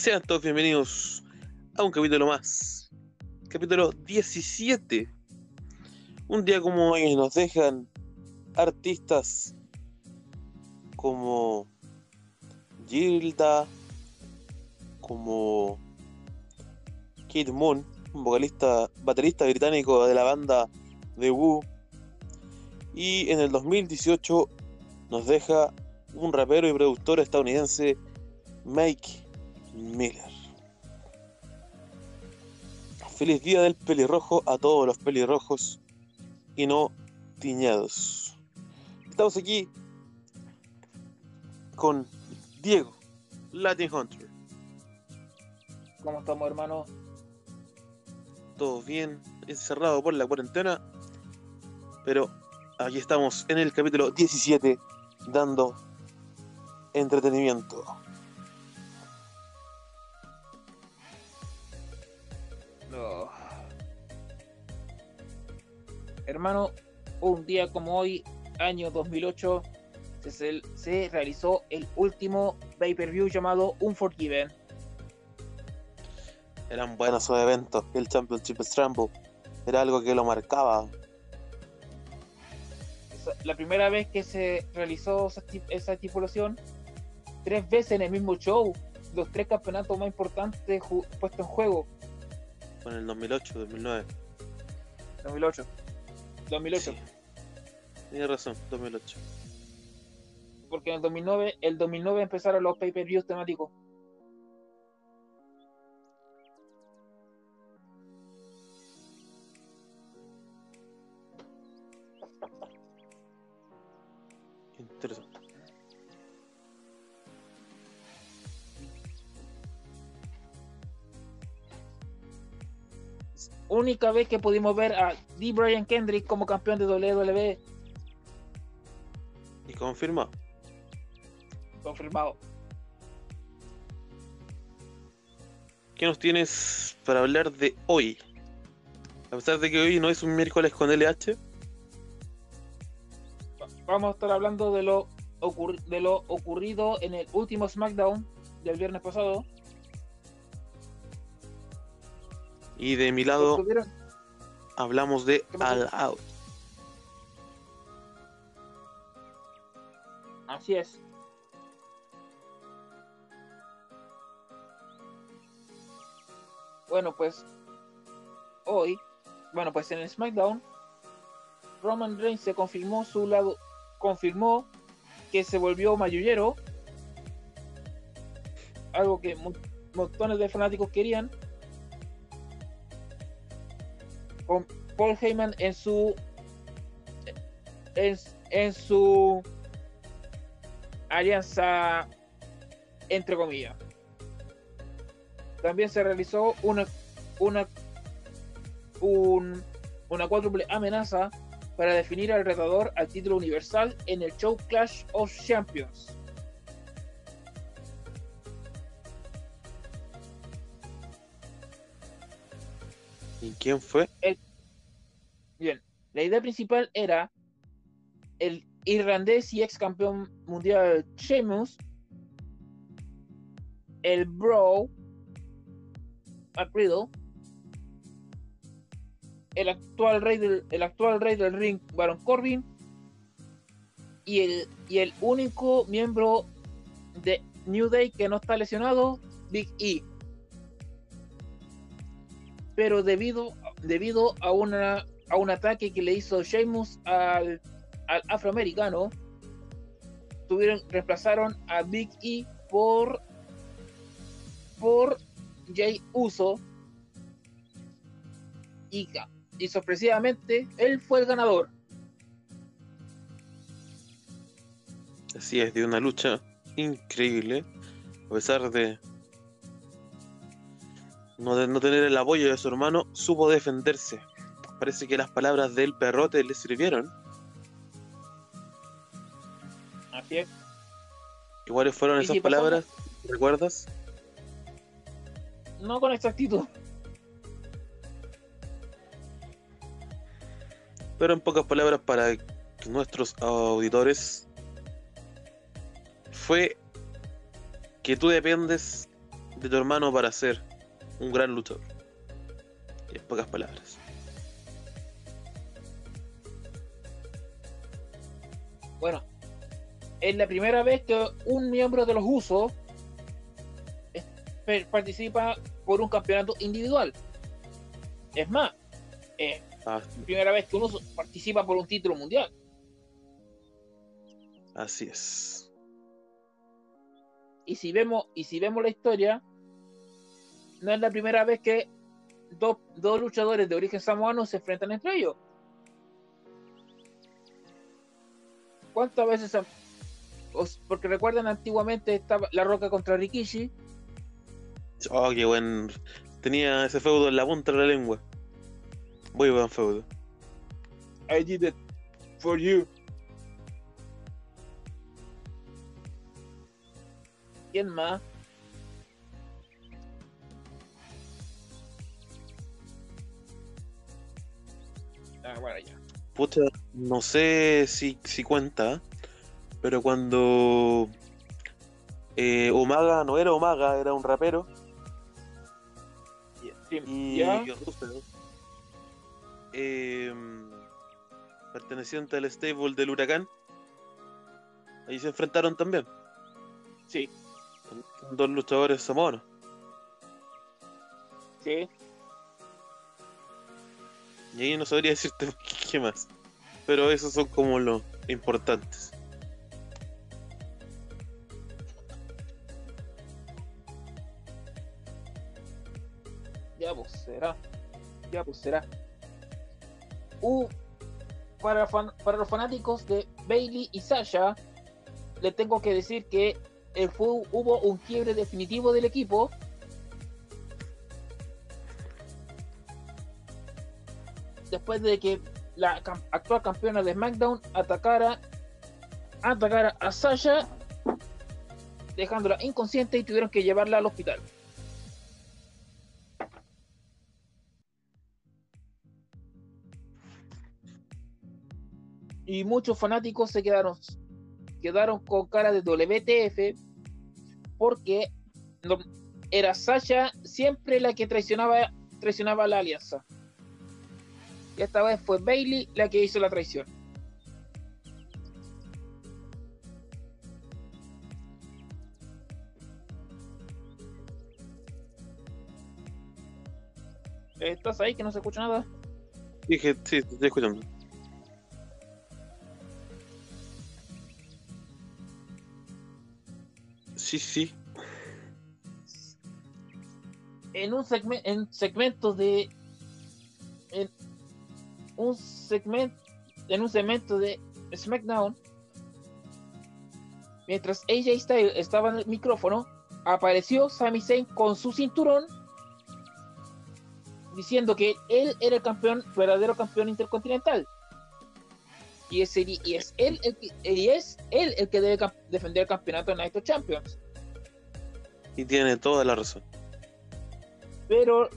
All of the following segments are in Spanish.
Sean todos bienvenidos a un capítulo más. Capítulo 17. Un día como hoy nos dejan artistas como Gilda, como Kid Moon, un vocalista, baterista británico de la banda The Who. Y en el 2018 nos deja un rapero y productor estadounidense, Mike Miller. Feliz día del pelirrojo a todos los pelirrojos y no tiñados. Estamos aquí con Diego, Latin Hunter. ¿Cómo estamos, hermano? Todo bien, encerrado por la cuarentena, pero aquí estamos en el capítulo 17 dando entretenimiento. Hermano, un día como hoy, año 2008, se, se realizó el último pay-per-view llamado Unforgiven. Eran buenos esos eventos, el Championship Scramble era algo que lo marcaba. La primera vez que se realizó esa, esti- esa estipulación, tres veces en el mismo show, los tres campeonatos más importantes puestos en juego, Con el 2008, 2009. 2008. 2008. Sí. Tienes razón, 2008. porque en el 2009, el 2009 empezaron los pay-per-views temáticos. Interesante. Única vez que pudimos ver a D. Brian Kendrick como campeón de WWE, Y confirma. confirmado. ¿Qué nos tienes para hablar de hoy? A pesar de que hoy no es un miércoles con LH, Vamos a estar hablando de lo, ocurri- de lo ocurrido en el último SmackDown del viernes pasado. Y de mi lado hablamos de. All Out. Así es. Bueno, pues hoy, bueno, pues en el SmackDown, Roman Reigns se confirmó su lado, confirmó que se volvió mayullero, algo que mon- montones de fanáticos querían. Paul Heyman en su en, en su alianza entre comillas. También se realizó una una un- una cuádruple amenaza para definir al retador al título universal en el show Clash of Champions. Quién fue? Bien, la idea principal era el irlandés y ex campeón mundial Sheamus, el Bro, Matt el actual rey del, el actual rey del ring, Baron Corbin, y el, y el único miembro de New Day que no está lesionado, Big E. Pero debido, debido a una a un ataque que le hizo Sheamus al, al afroamericano, tuvieron, reemplazaron a Big E por por Jay Uso y, y sorpresivamente él fue el ganador. Así es, de una lucha increíble. A pesar de no, de no tener el apoyo de su hermano, supo defenderse. Parece que las palabras del perrote le sirvieron. Así es. ¿Y cuáles fueron esas si pasamos- palabras? ¿Recuerdas? No con exactitud. Pero en pocas palabras para nuestros auditores, fue que tú dependes de tu hermano para ser un gran luchador. En pocas palabras. Bueno, es la primera vez que un miembro de los Usos participa por un campeonato individual. Es más, es la primera vez que uno participa por un título mundial. Así es. Y si vemos, y si vemos la historia, no es la primera vez que dos, dos luchadores de origen samoano se enfrentan entre ellos. ¿Cuántas veces porque recuerdan antiguamente estaba la roca contra Rikishi. Oh, qué buen. Tenía ese feudo en la punta de la lengua. Muy buen feudo. I did it for you. ¿Quién más? No sé si, si cuenta, pero cuando eh, Umaga no era Umaga, era un rapero. y eh, perteneciente al stable del huracán. Ahí se enfrentaron también. Sí. dos luchadores samoanos. Sí. Y ahí no sabría decirte qué más. Pero esos son como los importantes. Ya pues será. Ya pues será. Uh, para, para los fanáticos de Bailey y Sasha, le tengo que decir que fue, hubo un quiebre definitivo del equipo. Después de que la actual campeona de SmackDown atacara, atacara a Sasha, dejándola inconsciente y tuvieron que llevarla al hospital. y muchos fanáticos se quedaron, quedaron con cara de WTF porque era Sasha siempre la que traicionaba, traicionaba la alianza. Y esta vez fue Bailey la que hizo la traición. ¿Estás ahí que no se escucha nada? Dije, sí, estoy escuchando. Sí, sí. En un segmento, en segmento de. En un segmento. En un segmento de SmackDown. Mientras AJ Styles estaba en el micrófono, apareció Sami Zayn con su cinturón diciendo que él era el campeón, verdadero campeón intercontinental. Y es, y es él el que, y es él el que debe defender el campeonato de Night of Champions. Y tiene toda la razón. Pero,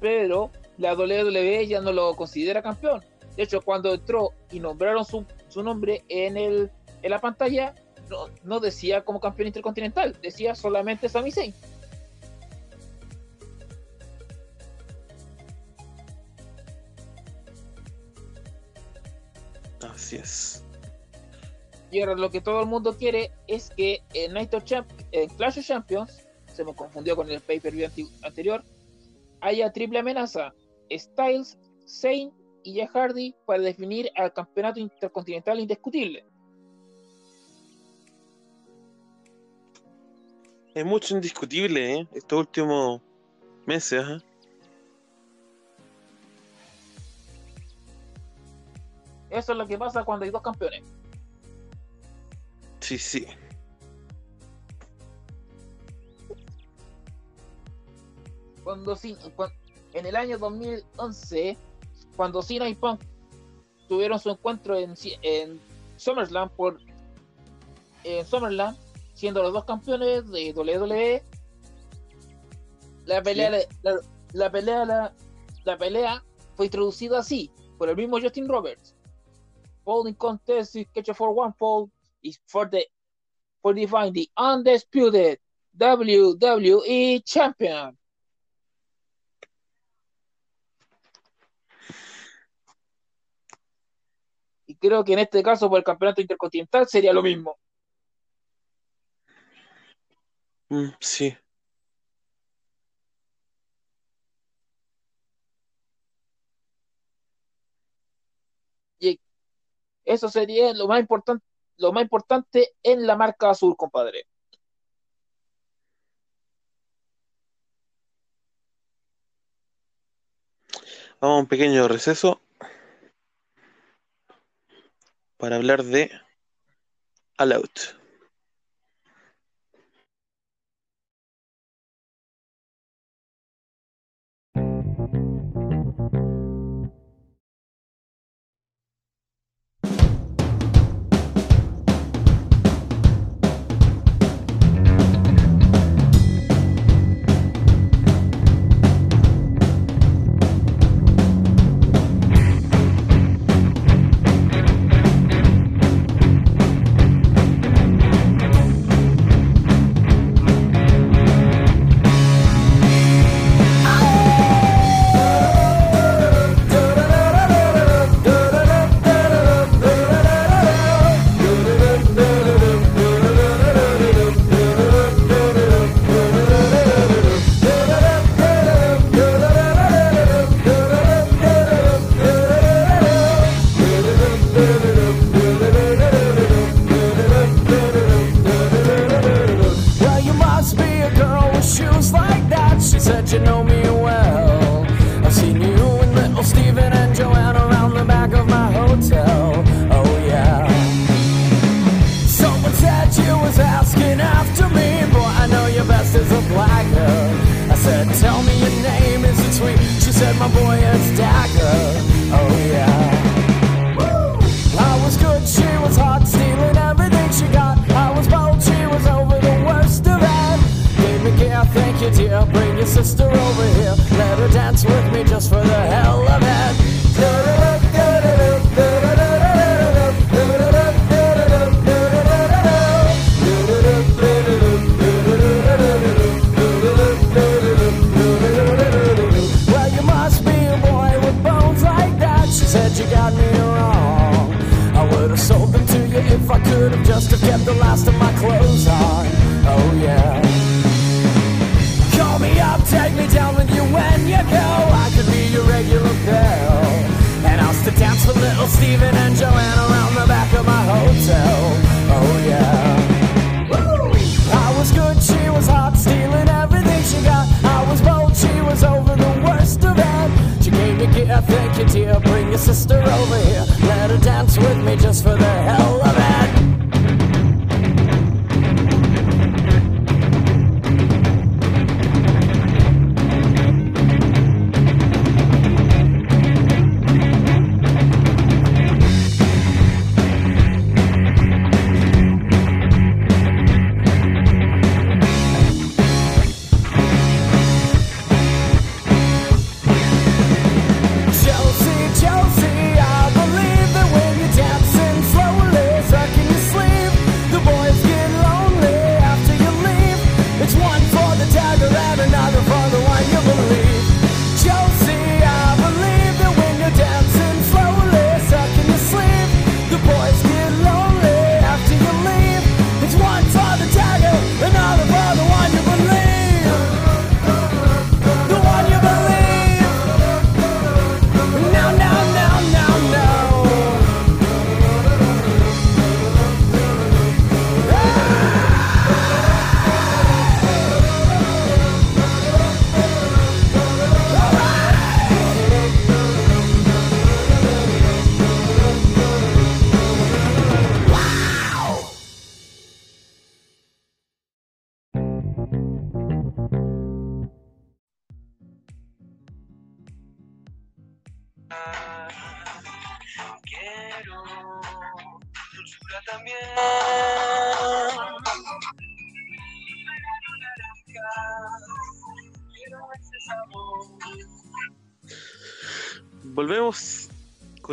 pero la WWE ya no lo considera campeón. De hecho, cuando entró y nombraron su, su nombre en, el, en la pantalla, no, no, decía como campeón intercontinental, decía solamente Sami Zayn. Así es. Y ahora lo que todo el mundo quiere es que en Night of Champ en Clash of Champions, se me confundió con el pay-per-view anterior, haya triple amenaza, Styles, Zayn y Jeff Hardy para definir al campeonato intercontinental indiscutible. Es mucho indiscutible, ¿eh? Estos últimos meses, ¿eh? Eso es lo que pasa cuando hay dos campeones. Sí, sí. Cuando, en el año 2011, cuando Cena y Punk tuvieron su encuentro en, en SummerSlam siendo los dos campeones de WWE, la pelea, la, pelea, la, pelea fue introducida así por el mismo Justin Roberts. Holding contest is catch for one fall is for the for define the undisputed WWE champion. creo que en este caso por el campeonato intercontinental sería lo mismo. Mm, sí. Y eso sería lo más importante, lo más importante en la marca azul, compadre. Vamos a un pequeño receso para hablar de All Out.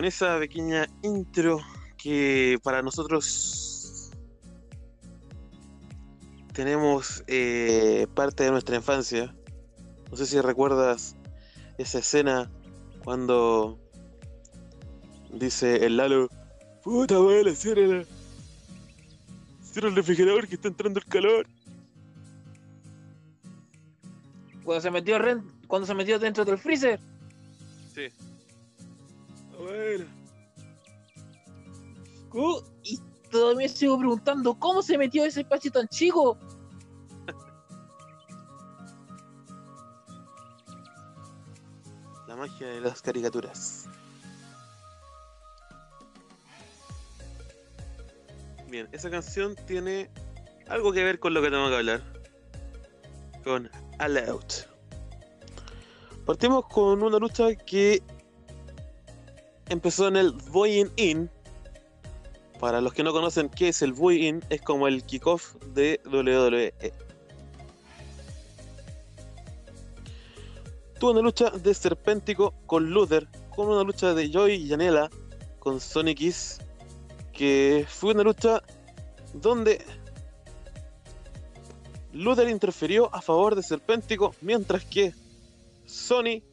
con esa pequeña intro que para nosotros tenemos eh, parte de nuestra infancia. No sé si recuerdas esa escena cuando dice el Lalo, puta abuela. Cierra el refrigerador que está entrando el calor. Cuando se metió, cuando se metió dentro del freezer. Sí. Uh, y todavía sigo preguntando cómo se metió ese espacio tan chico. La magia de las caricaturas. Bien, esa canción tiene algo que ver con lo que tenemos que hablar. Con All Out. Partimos con una lucha que empezó en el Boy In. Para los que no conocen qué es el Boy In, es como el kickoff de WWE. Tuvo una lucha de Serpéntico con Luther, con una lucha de Joy y Janela con Sonic Kiss, que fue una lucha donde Luther interfirió a favor de Serpéntico, mientras que Sony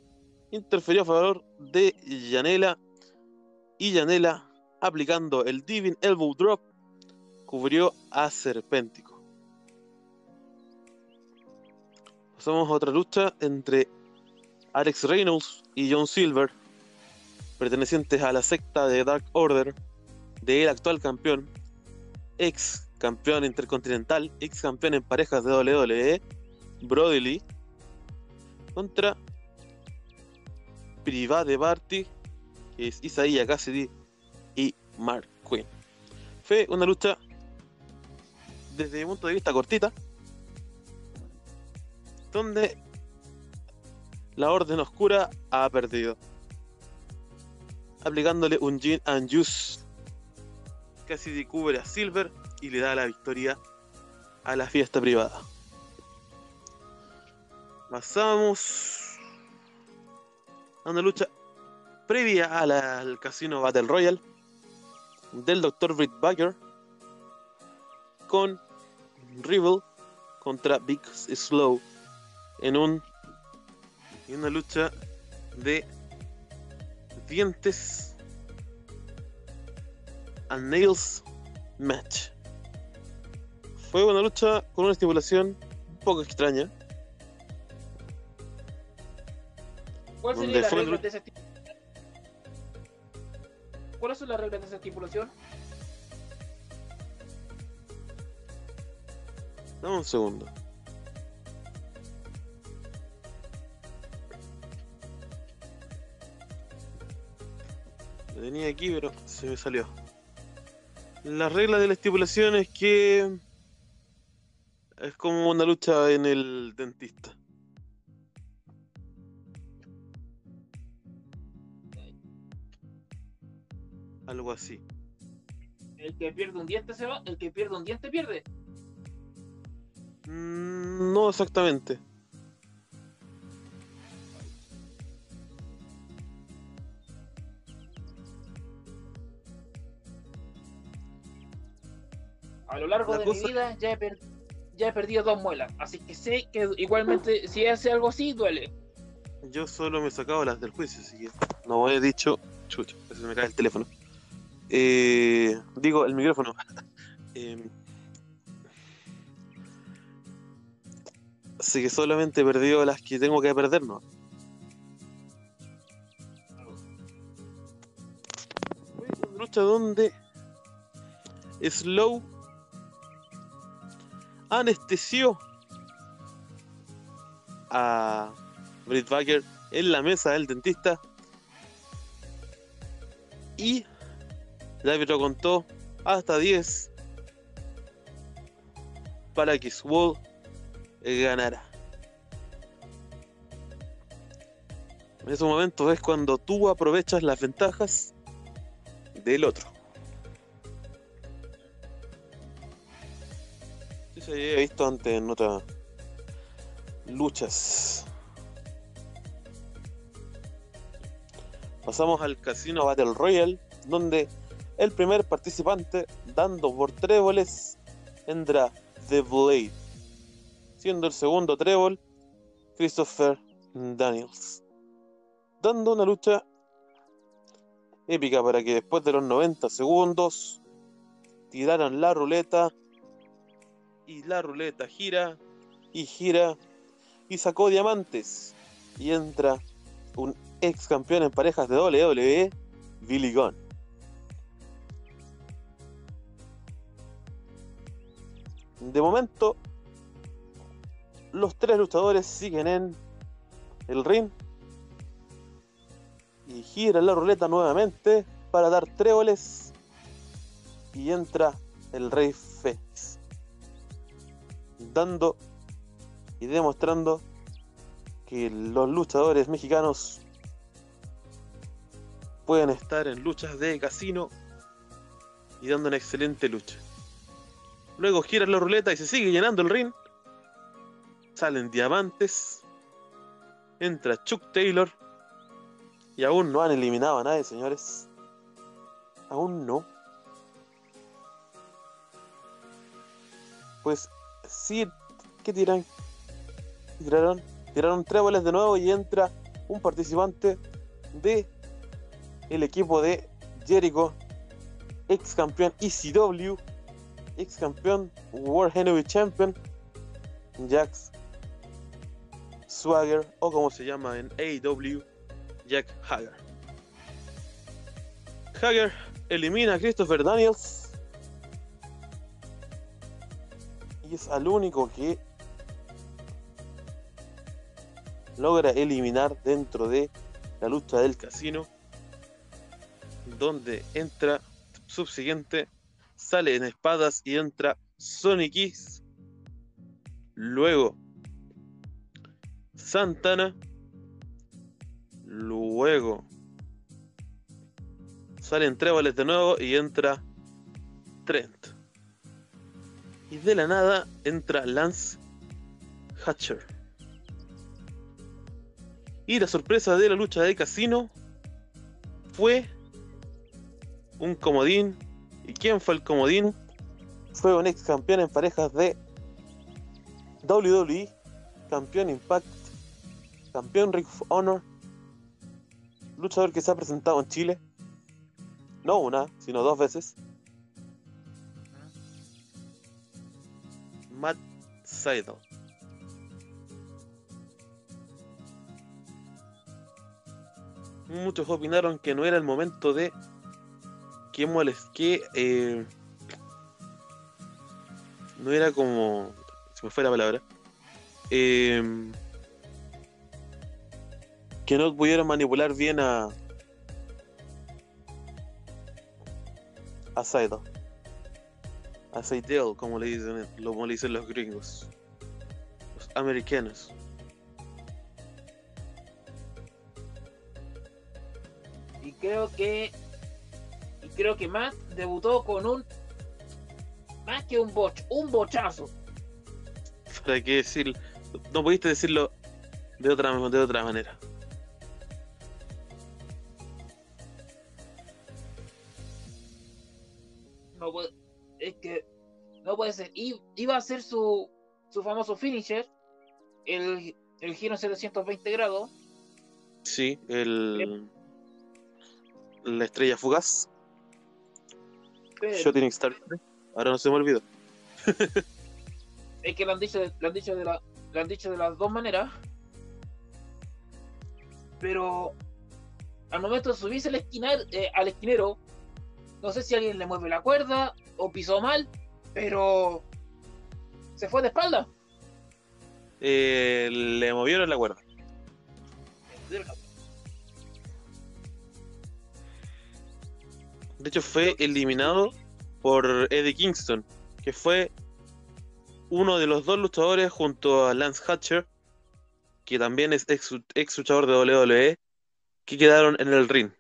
interfirió a favor de Janela y Janela aplicando el Divin Elbow Drop cubrió a Serpéntico. Pasamos a otra lucha entre Alex Reynolds y John Silver, pertenecientes a la secta de Dark Order del actual campeón, ex campeón intercontinental, ex campeón en parejas de WWE, Brody Lee, contra Private Barty, es Isaiah Cassidy y Mark Quinn. Fue una lucha desde mi punto de vista cortita, donde la Orden Oscura ha perdido, aplicándole un Gin and Juice. Cassidy cubre a Silver y le da la victoria a la fiesta privada. Pasamos a una lucha previa al Casino Battle Royale del Dr. Britt Baker con Rival contra Big Slow en un en una lucha de dientes and nails match. Fue una lucha con una estipulación un poco extraña. ¿Cuál sería la regla de ¿Cuáles son las reglas de esa estipulación? Dame un segundo. Lo tenía aquí, pero se me salió. La regla de la estipulación es que es como una lucha en el dentista. Algo así. El que pierde un diente se va, el que pierde un diente pierde. Mm, No exactamente. A lo largo La de cosa- mi vida ya he, per- ya he perdido dos muelas, así que sé que igualmente si hace algo así duele. Yo solo me he sacado las del juicio, así que no he dicho. Chucha, se me cae el teléfono. Eh, digo, el micrófono. Eh, así que solamente he perdido las que tengo que perder, ¿no? Fue una lucha donde Slow anestesió a Britt Baker en la mesa del dentista y el árbitro contó hasta 10 para que Swole ganara. En esos momentos es cuando tú aprovechas las ventajas del otro. Sí, se había visto antes en otras luchas. Pasamos al Casino Battle Royale, donde el primer participante, dando por tréboles, entra The Blade, siendo el segundo trébol Christopher Daniels, dando una lucha épica para que después de los 90 segundos tiraran la ruleta y la ruleta gira y gira y sacó diamantes y entra un ex campeón en parejas de WWE, Billy Gunn. De momento, los tres luchadores siguen en el ring. Y gira la ruleta nuevamente para dar tréboles y entra el Rey Fénix. Dando y demostrando que los luchadores mexicanos pueden estar en luchas de casino y dando una excelente lucha. Luego gira la ruleta y se sigue llenando el ring. Salen diamantes. Entra Chuck Taylor. Y aún no han eliminado a nadie, señores. Aún no. Pues sí, ¿qué tiran? Tiraron, tiraron tréboles de nuevo y entra un participante de el equipo de Jericho, ex campeón ECW, ex campeón World Heavyweight Champion, Jax Swagger, o como se llama en AEW, Jack Hager. Hager elimina a Christopher Daniels y es al único que logra eliminar dentro de la lucha del casino donde entra subsiguiente sale en espadas y entra Sonic X. Luego Santana. Luego salen tréboles de nuevo y entra Trent. Y de la nada entra Lance Hatcher. Y la sorpresa de la lucha de casino fue un comodín. ¿Y quién fue el comodín? Fue un ex campeón en parejas de WWE, campeón Impact, campeón Ring of Honor, luchador que se ha presentado en Chile, no una, sino dos veces. Matt Seidel. Muchos opinaron que no era el momento de que molest que eh, no era como se me fue la palabra eh, que no pudieron manipular bien a a Saido a Seidel como le dicen como le dicen los gringos los americanos Y creo que. Creo que Matt debutó con un. Más que un boch, un bochazo. para qué decir no pudiste decirlo de otra de otra manera No puede, es que. No puede ser. I- Iba a ser su, su famoso finisher. El, el giro en 720 grados. Sí, el. La estrella fugaz. Shooting Star. Ahora no se me olvidó. es que lo han dicho, de- lo han dicho de la, lo han dicho de las dos maneras. Pero al momento de subirse al, esquinar, eh, al esquinero, no sé si alguien le mueve la cuerda o pisó mal, pero se fue de espalda. Eh, le movieron la cuerda. De hecho, fue eliminado por Eddie Kingston, que fue uno de los dos luchadores junto a Lance Hatcher, que también es ex, ex luchador de WWE, que quedaron en el ring.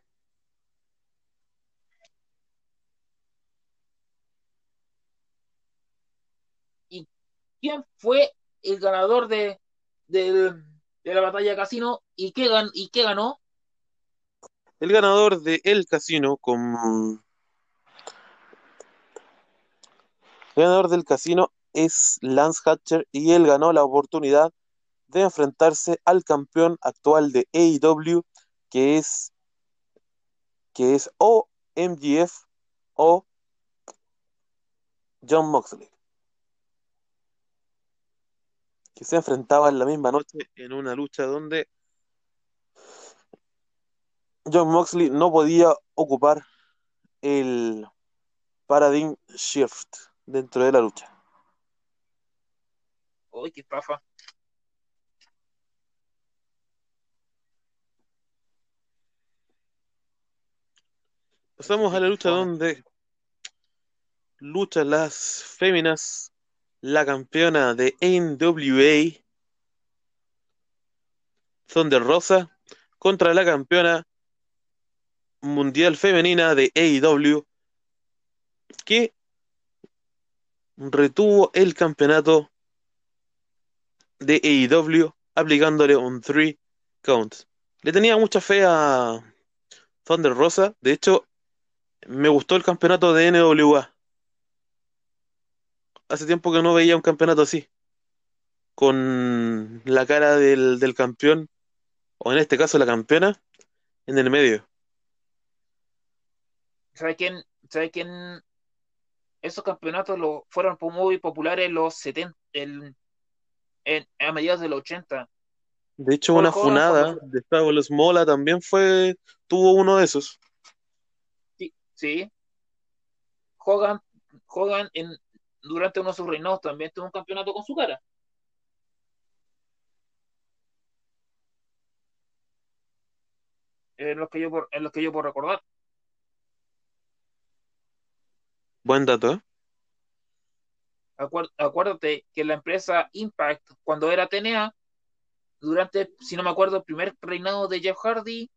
¿Quién fue el ganador de, de la batalla de casino y qué, gan- y qué ganó? El ganador de El Casino con... El ganador del casino es Lance Hatcher y él ganó la oportunidad de enfrentarse al campeón actual de AEW, que es, que es o MGF o John Moxley. Que se enfrentaban la misma noche en una lucha donde John Moxley no podía ocupar el paradigm shift dentro de la lucha. Uy, qué pafa. Pasamos a la lucha donde luchan las féminas, la campeona de NWA, Thunder Rosa, contra la campeona mundial femenina de AEW, que retuvo el campeonato de AEW aplicándole un 3 count. Le tenía mucha fe a Thunder Rosa, de hecho, me gustó el campeonato de NWA. Hace tiempo que no veía un campeonato así, con la cara del, del campeón, o en este caso la campeona, en el medio. ¿Sabe quién? ¿Sabe quién? Esos campeonatos lo, fueron muy populares en los 70, el- en, a mediados de los 80. De hecho, una funada de Fabulous Mola también fue, tuvo uno de esos. Sí, sí. Hogan, Hogan en, durante uno de sus reinados también tuvo un campeonato con su cara. En los que yo por, en los que yo puedo recordar. Buen dato, ¿eh? Acuérdate que la empresa Impact, cuando era TNA, durante, si no me acuerdo, el primer reinado de Jeff Hardy,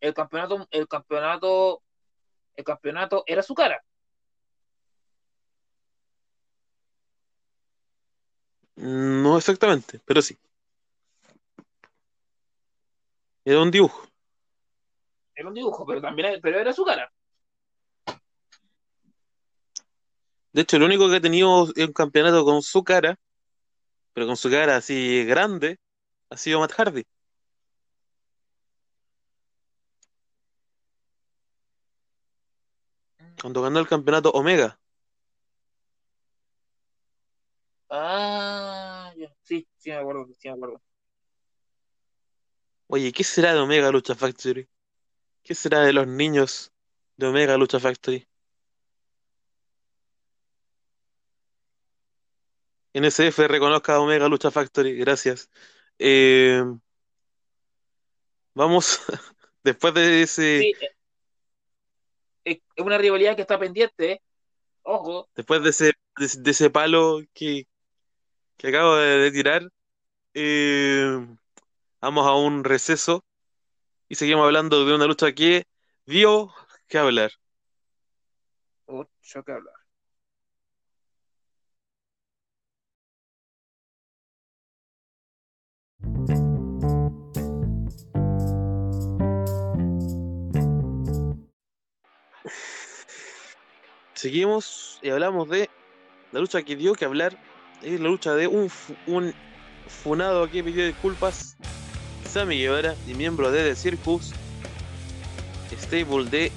el campeonato, el campeonato, el campeonato era su cara. No exactamente, pero sí. Era un dibujo. Era un dibujo, pero también pero era su cara. De hecho, el único que ha tenido un campeonato con su cara, pero con su cara así grande, ha sido Matt Hardy. Cuando ganó el campeonato Omega. Ah, ya. Sí, sí me acuerdo, sí me acuerdo. Oye, ¿qué será de Omega Lucha Factory? ¿Qué será de los niños de Omega Lucha Factory? NSF reconozca a Omega Lucha Factory, gracias. Eh, vamos, después de ese, Sí, eh, es una rivalidad que está pendiente. Ojo, después de ese, de, ese- de ese palo que, que acabo de, de tirar, eh, vamos a un receso y seguimos hablando de una lucha que dio que hablar. mucho que hablar. Seguimos y hablamos de la lucha que dio que hablar. Es la lucha de un, un funado que pidió disculpas. Sammy Guevara y miembro de The Circus. Stable de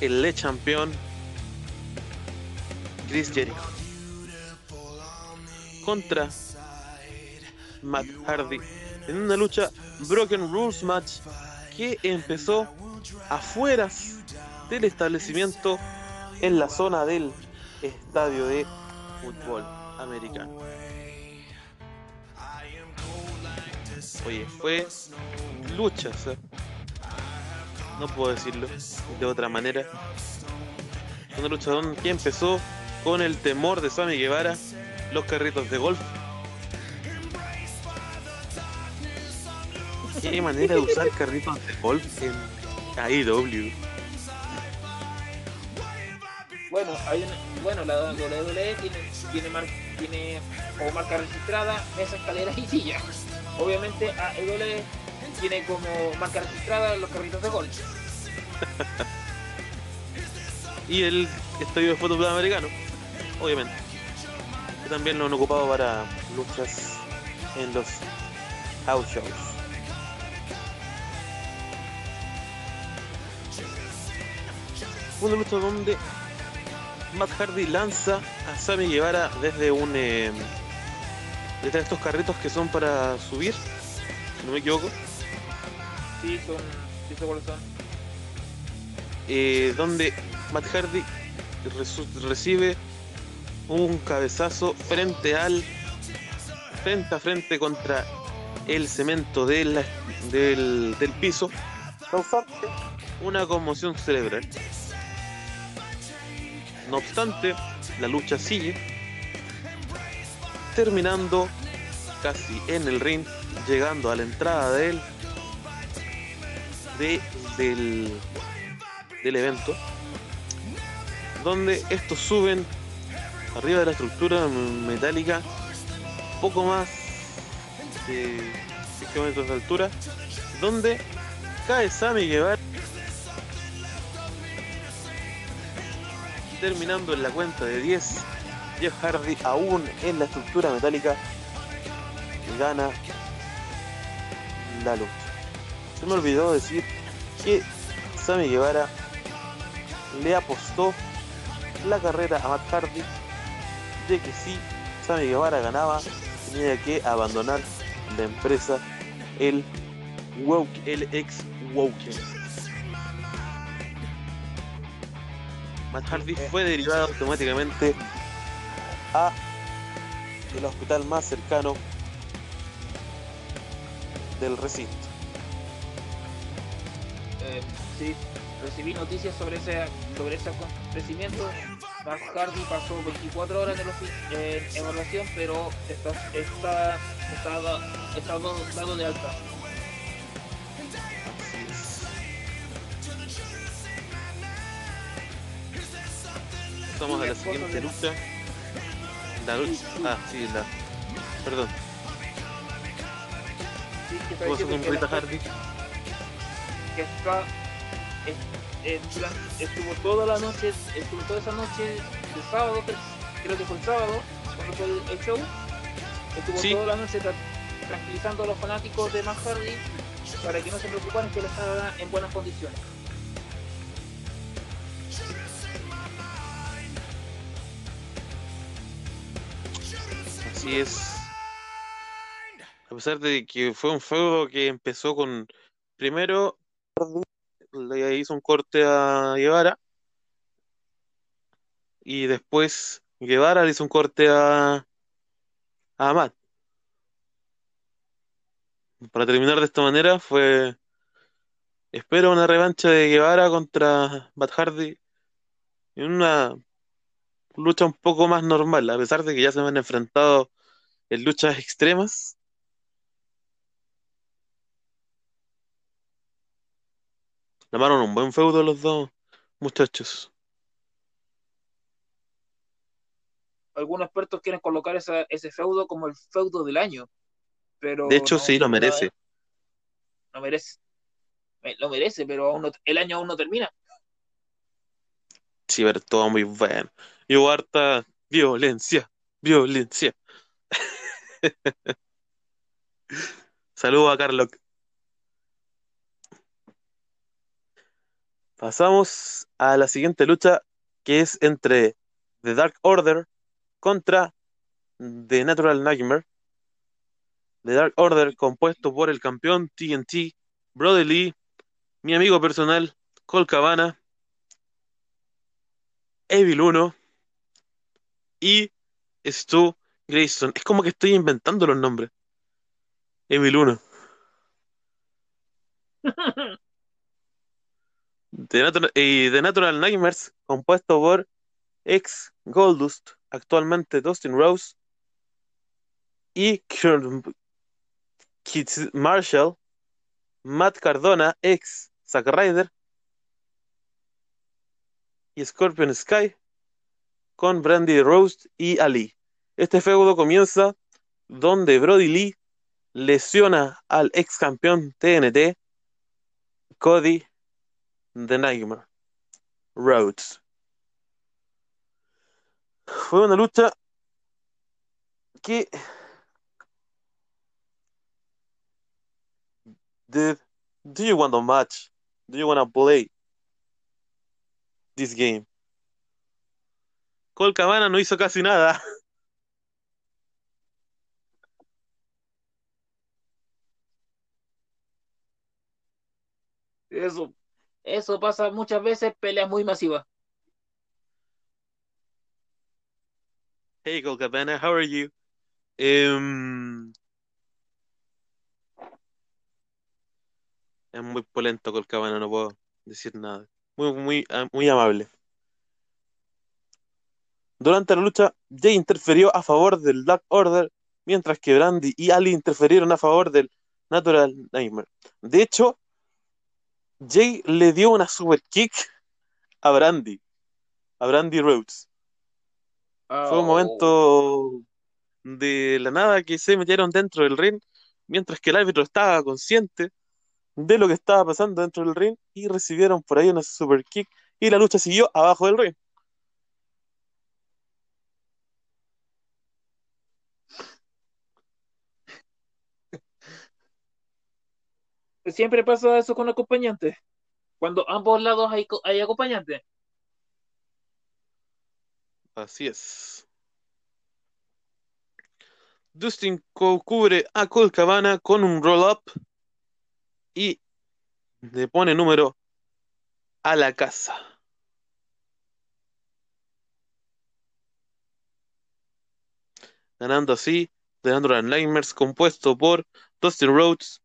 el Le Champion. Chris Jericho. Contra Matt Hardy. En una lucha Broken Rules Match que empezó afuera del establecimiento en la zona del estadio de fútbol americano. Oye, fue lucha, o sea, no puedo decirlo de otra manera. Una lucha que empezó con el temor de Sammy Guevara, los carritos de golf. Qué manera de usar carritos de golf en AEW. Bueno, hay una- bueno, la WWE tiene, tiene, mar- tiene como marca registrada mesa, escaleras y sillas. Obviamente AEW tiene como marca registrada los carritos de golf. y el estadio de fútbol americano, obviamente. Que también lo han ocupado para luchas en los house shows. Una lucha donde Matt Hardy lanza a Sammy Guevara desde un eh, desde estos carritos que son para subir, si no me equivoco, Sí, son. Sí, sé cuáles son. eh, donde Matt Hardy recibe un cabezazo frente al frente a frente contra el cemento de la- del, del piso, causando una conmoción cerebral. No obstante, la lucha sigue, terminando casi en el ring, llegando a la entrada de de, del, del evento, donde estos suben arriba de la estructura metálica poco más de 5 metros de altura, donde cae Sammy Guevara terminando en la cuenta de 10 Jeff Hardy aún en la estructura metálica gana la lucha. Se me olvidó decir que Sammy Guevara le apostó la carrera a Matt Hardy de que si Sammy Guevara ganaba tenía que abandonar la empresa el woke, el ex woke Matt Hardy fue derivado automáticamente a el hospital más cercano del recinto. Eh, sí, recibí noticias sobre ese, sobre ese acontecimiento. Matt Hardy pasó 24 horas en, el evaluación, pero está, está, está, está dado de alta. Pasamos a la siguiente lucha. La lucha. Ah, sí, la. Perdón. Sí, que está ¿Qué pasó diciendo con Rita Hardy? que está estuvo toda la noche, estuvo toda esa noche el sábado, creo- que fue el sábado, cuando fue el, show, estuvo Sí. toda la noche tra- tranquilizando a los fanáticos de Matt Hardy para que no se preocuparan que él estaba en buenas condiciones. Así es. A pesar de que fue un feudo que empezó con. Primero, le hizo un corte a Guevara. Y después Guevara le hizo un corte a, a Matt. Para terminar de esta manera, fue. Espero una revancha de Guevara contra Matt Hardy en una lucha un poco más normal, a pesar de que ya se han enfrentado en luchas extremas. Llamaron un buen feudo los dos muchachos. Algunos expertos quieren colocar esa- ese feudo como el feudo del año, pero De hecho, no, sí, lo merece. no merece. Me- Lo merece, pero aún no- el año aún no termina. Sí, pero todo muy bueno. Y hubo violencia, violencia. Saludos a Carlos. Pasamos a la siguiente lucha, que es entre The Dark Order contra The Natural Nightmare. The Dark Order, compuesto por el campeón TNT, Brody Lee, mi amigo personal, Cole Cabana, Evil 1 y Stu Grayson. Es como que estoy inventando los nombres. Evil 1. The Natural, y The Natural Nightmares, compuesto por ex Goldust, actualmente Dustin Rose, y Keith Marshall, Matt Cardona, ex Zack Ryder, y Scorpion Sky, con Brandy Rose y Ali. Este feudo comienza donde Brody Lee lesiona al ex campeón TNT, Cody The Nightmare Rhodes. Fue una lucha que Dude, do you want a match? Do you want to play this game? Cole Cabana no hizo casi nada. Eso, eso pasa muchas veces, peleas muy masivas. Hey Cole Cabana, how are you? Em, es muy polento Cole Cabana, no puedo decir nada. Muy, muy, ah, muy amable. Durante la lucha, Jay interfirió a favor del Dark Order, mientras que Brandy y Ali interfirieron a favor del Natural Nightmare. De hecho, Jay le dio una super kick a Brandy, a Brandy Rhodes. Fue un Oh. momento de la nada que se metieron dentro del ring, mientras que el árbitro estaba consciente de lo que estaba pasando dentro del ring y recibieron por ahí una super kick y la lucha siguió abajo del ring. Siempre pasa eso con acompañantes. Cuando ambos lados hay, hay acompañantes. Así es. Dustin cubre a Cole Cabana con un roll-up y le pone número a la casa. Ganando así The Natural Nightmares compuesto por Dustin Rhodes,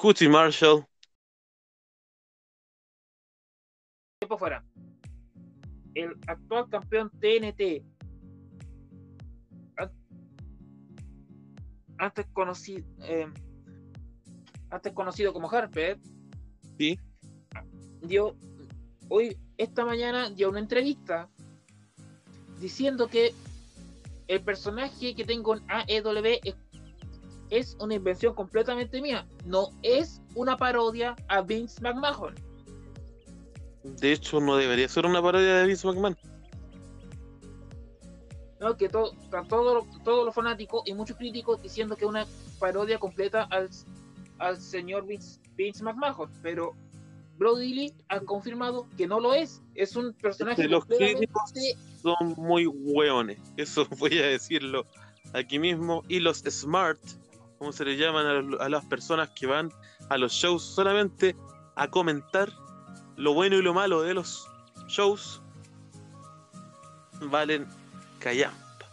Cutie Marshall, Tiempo fuera. El actual campeón TNT. an- Antes conocido, antes conocido como Harper. Sí. Dio hoy, esta mañana, dio una entrevista diciendo que el personaje que tengo en AEW es, es una invención completamente mía. No es una parodia a Vince McMahon. de hecho no debería ser una parodia de Vince McMahon. ¿no? que todo, están todos todos los fanáticos y muchos críticos diciendo que es una parodia completa al, al señor Vince, Vince McMahon, pero Brody Lee ha confirmado que no lo es, es un personaje Este, los críticos son muy hueones, eso voy a decirlo aquí mismo. Y los smart, como se le llaman a, a las personas que van a los shows solamente a comentar lo bueno y lo malo de los shows, valen callampa.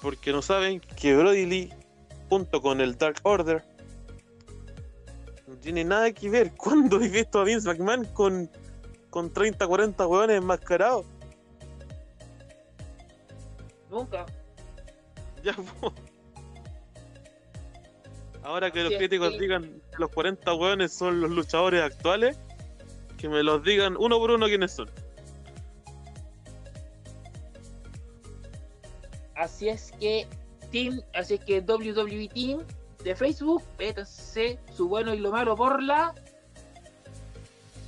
Porque no saben que Brody Lee, junto con el Dark Order, no tiene nada que ver. ¿Cuándo he visto a Vince McMahon con con 30, 40 hueones enmascarados. nunca. Ya, po. Ahora que los críticos sí. digan que los 40 hueones son los luchadores actuales, que me los digan uno por uno quiénes son. Así es que Team, así es que WWE Team de Facebook, pétanse su bueno y lo malo por la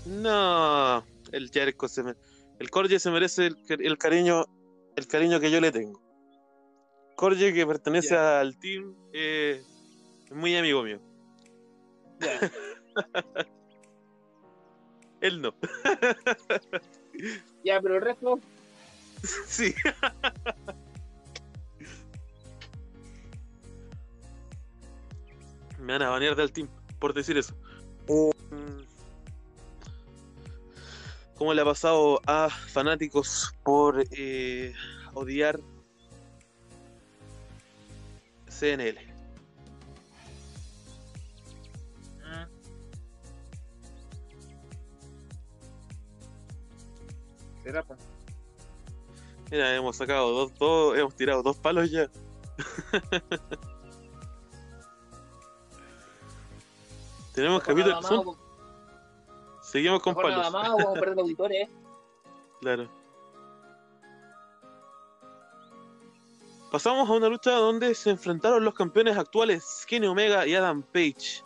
No, el Jericho se me... El Corje se merece el, el cariño el cariño que yo le tengo. Corje que pertenece al team eh, muy amigo mío. Ya. Él no. ya, pero el resto Sí. Me van a banear del team por decir eso. Mm. ¿Cómo le ha pasado a fanáticos por eh, odiar CNL? Pues. Mira, hemos sacado dos, dos, hemos tirado dos palos ya. Tenemos capítulo. son- Seguimos con nada palos. más o vamos a perder auditores. Claro. Pasamos a una lucha donde se enfrentaron los campeones actuales Kenny Omega y Adam Page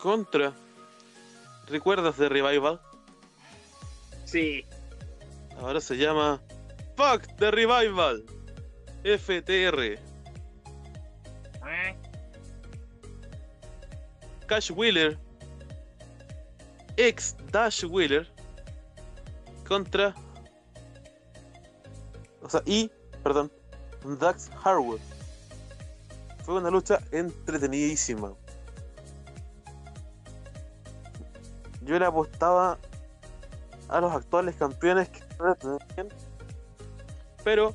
contra. ¿Recuerdas de Revival? Sí. Ahora se llama Fuck the Revival. FTR. Cash Wheeler, ex Dash Wheeler, contra. O sea, y, perdón, Dax Harwood. Fue una lucha entretenidísima. Yo le apostaba a los actuales campeones que pero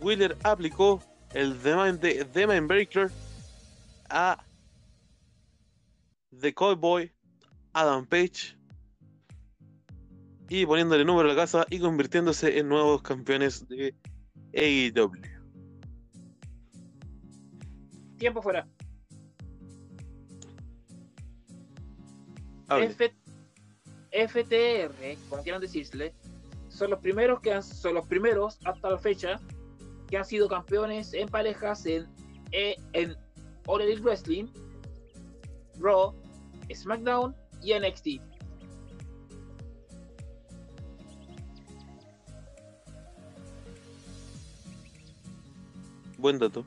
Wheeler aplicó el The Mind, de- Breaker a The Cowboy, Adam Page, y poniéndole número a la casa y convirtiéndose en nuevos campeones de AEW. tiempo fuera. Hable. FTR, como quieran decirle, son los primeros que han, son los primeros hasta la fecha que han sido campeones en parejas en, E- en All Elite Wrestling, Raw, SmackDown y NXT. Buen dato.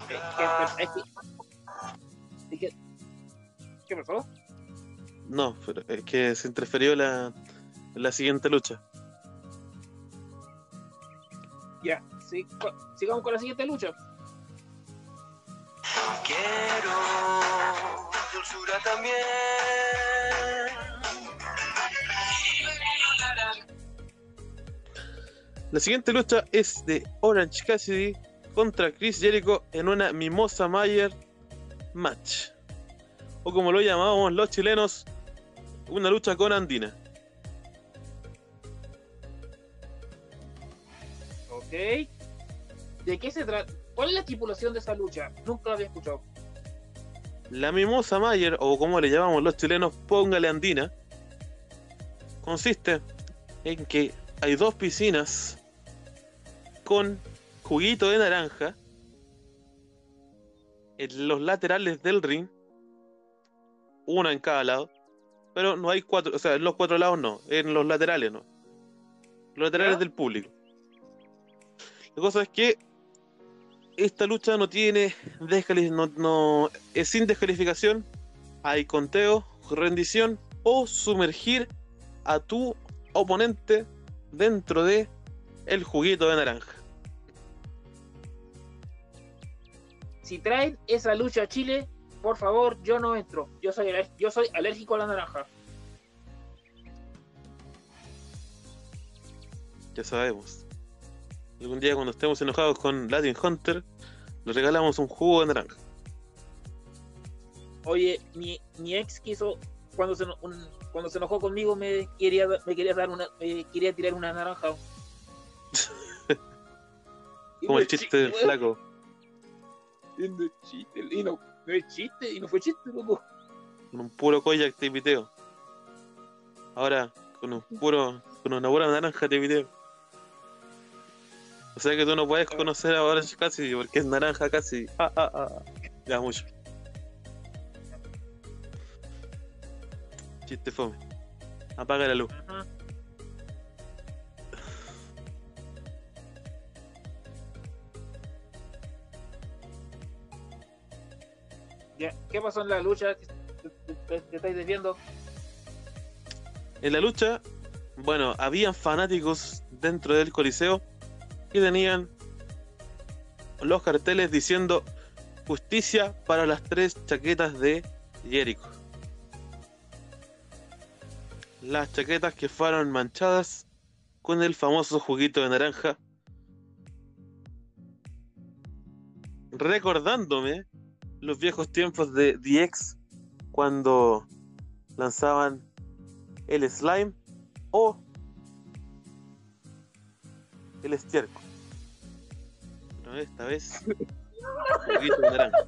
Es que- es que- es que- ¿Qué pasó? No, pero es que se interfirió la, la siguiente lucha. Ya, sí, sigamos con la siguiente lucha. Quiero dulzura también. La siguiente lucha es de Orange Cassidy contra Chris Jericho en una Mimosa Mayer match. O como lo llamábamos los chilenos, una lucha con Andina. Ok. ¿De qué se trata? ¿Cuál es la estipulación de esa lucha? Nunca la había escuchado. La Mimosa Mayer, o como le llamamos los chilenos, póngale Andina, consiste en que hay dos piscinas con juguito de naranja en los laterales del ring, una en cada lado, pero no hay cuatro, o sea, en los cuatro lados no, en los laterales no, los laterales ¿Ya? del público. La cosa es que esta lucha no tiene no, no- es sin descalificación, hay conteo, rendición o sumergir a tu oponente dentro de el juguito de naranja. Si traen esa lucha a Chile, por favor, yo no entro. Yo soy, yo soy alérgico a la naranja. Ya sabemos. Algún día cuando estemos enojados con Latin Hunter, le regalamos un jugo de naranja. Oye, mi, mi ex quiso, cuando se, un- cuando se enojó conmigo, me quería, me quería dar una, me quería tirar una naranja. Como el chiste del flaco. Chiste, y no, es chiste, y no fue chiste, loco. Con un puro koyak te piteo. Ahora, con un puro, con una pura naranja te piteo. O sea que tú no puedes conocer a Orange Cassidy porque es naranja casi. Ah, ah, ah. Ya mucho. Chiste fome. Apaga la luz. Ajá. ¿Qué pasó en la lucha? que estáis desviando? En la lucha, bueno, habían fanáticos dentro del coliseo y tenían los carteles diciendo justicia para las tres chaquetas de Jericho. Las chaquetas que fueron manchadas con el famoso juguito de naranja. Recordándome los viejos tiempos de DX cuando lanzaban el slime o el estiércol. Pero esta vez, juguito de naranja.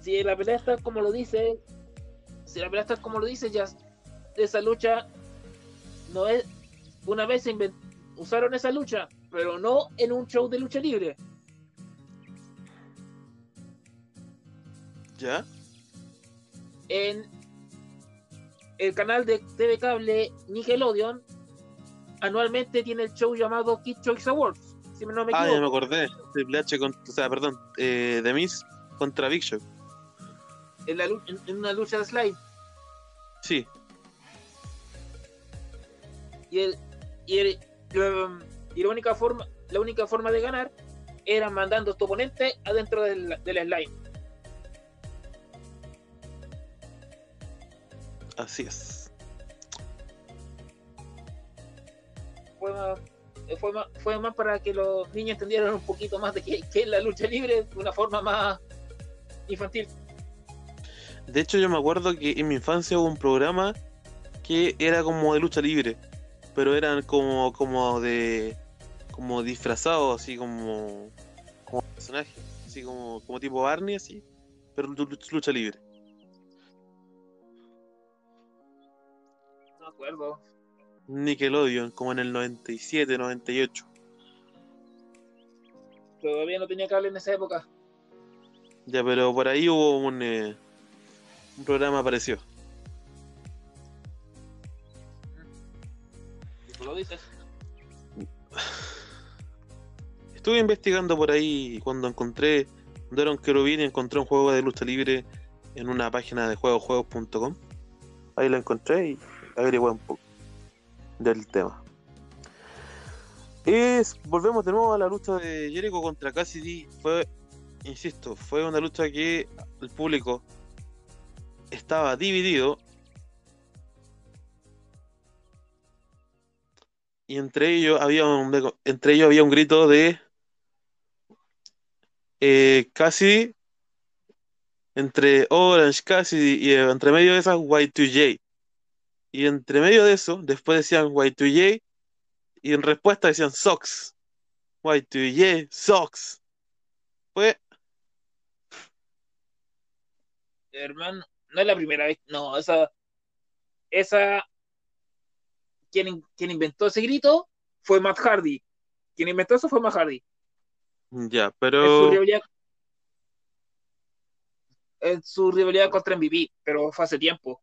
Si la pelea está como lo dice, si la pelea está como lo dice, ya esa lucha no es. Una vez se inven- usaron esa lucha, pero no en un show de lucha libre. ¿Ya? En el canal de TV cable Nickelodeon anualmente tiene el show llamado Kid Choice Awards. Si no me Ah, equivoco. ya me acordé. Triple H contra, o sea, perdón, eh, The Miz contra Big Show. en, la en- en una lucha de slide. Sí, Y, el, y, el- y la única forma la única forma de ganar era mandando a tu oponente adentro del, del slime. así es. Fue más, fue, más, fue más para que los niños entendieran un poquito más de qué es la lucha libre de una forma más infantil. De hecho, yo me acuerdo que en mi infancia hubo un programa que era como de lucha libre, pero eran como, como de. como disfrazados, así como. como personajes, así como, como tipo Barney, así, pero lu- lu- lucha libre. No me acuerdo. Nickelodeon, como en el 97, 98. Todavía no tenía cable en esa época. Ya, pero por ahí hubo un, eh, un programa parecido. Lo dices. Estuve investigando por ahí cuando encontré, cuando era un querubín, encontré un juego de lucha libre en una página de juegosjuegos.com. Ahí lo encontré y averigué un poco del tema. Es, volvemos de nuevo a la lucha de Jericho contra Cassidy. Fue, insisto, fue una lucha que el público estaba dividido. Y entre ellos había un, entre ellos había un grito de eh, Cassidy, entre Orange Cassidy y entre medio de esas Y2J. Y entre medio de eso, después decían Y2J y en respuesta decían Sox. Y2J, Sox. Fue, Hermano, no es la primera vez. No, esa. Esa. Quien, in- quien inventó ese grito fue Matt Hardy. Quien inventó eso fue Matt Hardy. ya, En su pero rivalidad. En su rivalidad contra MVP, pero fue hace tiempo.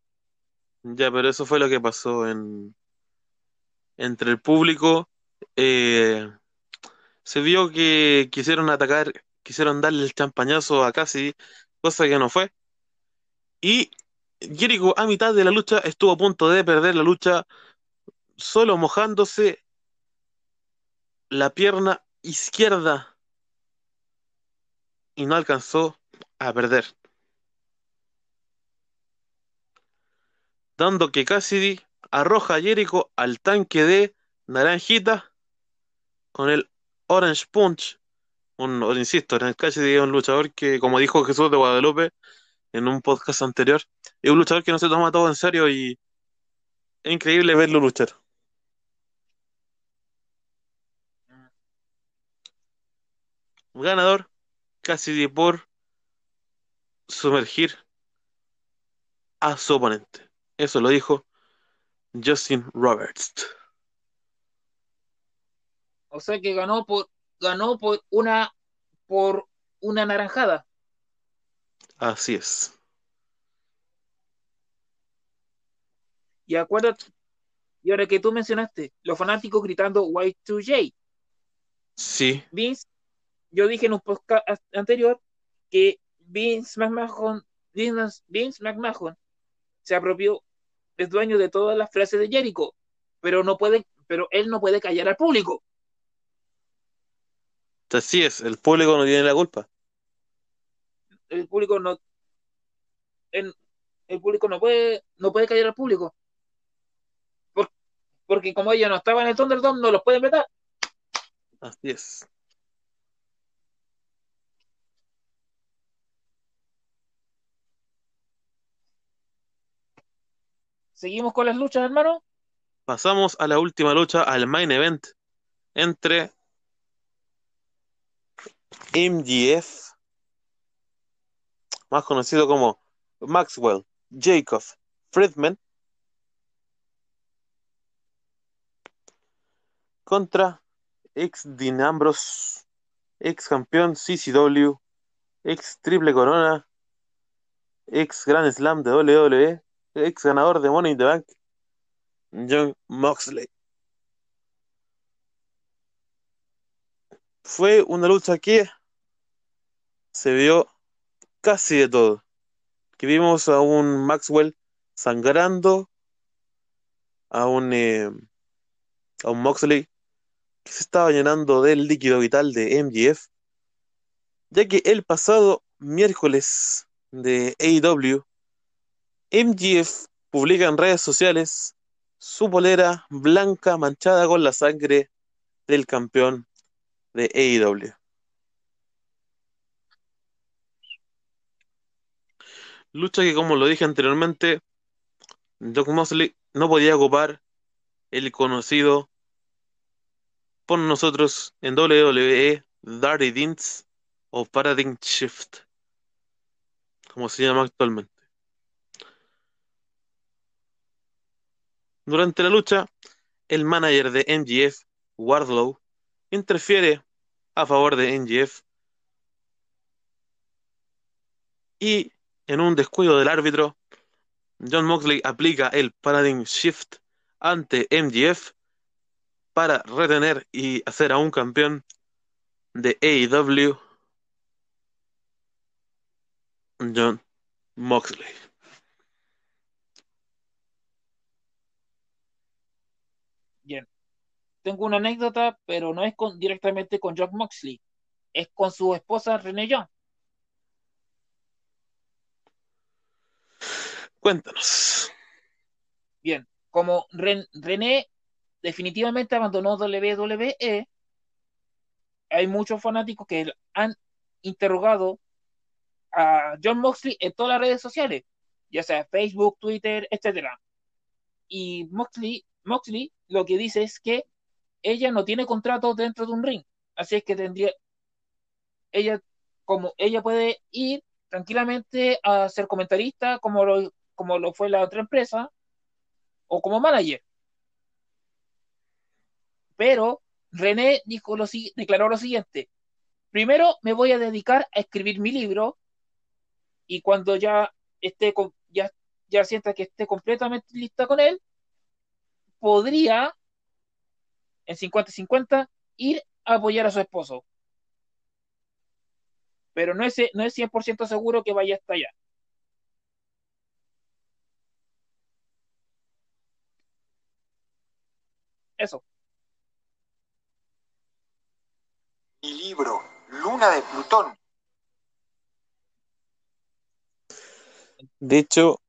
ya, pero eso fue lo que pasó en entre el público. eh, se vio que quisieron atacar, quisieron darle el champañazo a Cassidy, cosa que no fue. Y Jericho a mitad de la lucha estuvo a punto de perder la lucha solo mojándose la pierna izquierda y no alcanzó a perder. Dando que Cassidy arroja a Jericho al tanque de naranjita con el Orange Punch. Un, insisto, el Cassidy es un luchador que, como dijo Jesús de Guadalupe en un podcast anterior, es un luchador que no se toma todo en serio y es increíble verlo luchar. Ganador, Cassidy por sumergir a su oponente. Eso lo dijo Justin Roberts. O sea que ganó por ganó por una por una naranjada. Así es. Y acuérdate, y ahora que tú mencionaste, los fanáticos gritando Y2J. Sí, Vince, yo dije en un podcast anterior que Vince McMahon, Vince, Vince McMahon se apropió, es dueño de todas las frases de Jericho, pero no puede, pero él no puede callar al público. así es. El público no tiene la culpa. El público no, el, el público no puede, no puede callar al público. Por- porque como ellos no estaban en el Thunderdome, no los pueden vetar. Así es. Seguimos con las luchas, hermano. Pasamos a la última lucha, al main event, entre MGF, más conocido como Maxwell, Jacob, Friedman, contra ex Dean Ambrose, ex campeón CCW, ex triple corona, ex Grand Slam de WWE, ex ganador de Money in the Bank, John Moxley. Fue una lucha que se vio casi de todo. Que vimos a un Maxwell sangrando, a un, eh, a un Moxley que se estaba llenando del líquido vital de MGF, ya que el pasado miércoles de AEW, MGF publica en redes sociales su polera blanca manchada con la sangre del campeón de AEW. Lucha que, como lo dije anteriormente, Doc Mosley no podía ocupar el conocido por nosotros en WWE Dirty Deeds o Paradigm Shift, como se llama actualmente. Durante la lucha, el manager de MGF, Wardlow, interfiere a favor de MGF y en un descuido del árbitro, John Moxley aplica el Paradigm Shift ante MGF para retener y hacer a un campeón de AEW, John Moxley. Bien. Tengo una anécdota, pero no es con, directamente con John Moxley. Es con su esposa Renee Young. Cuéntanos. Bien, como Ren- René definitivamente abandonó WWE, hay muchos fanáticos que han interrogado a John Moxley en todas las redes sociales, ya sea Facebook, Twitter, etcétera. Y Moxley, Moxley lo que dice es que ella no tiene contrato dentro de un ring, así es que tendría ella como ella puede ir tranquilamente a ser comentarista como lo, como lo fue la otra empresa o como manager. Pero René dijo lo, declaró lo siguiente: primero me voy a dedicar a escribir mi libro y cuando ya esté ya, ya sienta que esté completamente lista con él, podría en 50-50 ir a apoyar a su esposo. Pero no es, no es 100% seguro que vaya hasta allá. Eso. Mi libro, Luna de Plutón. De hecho,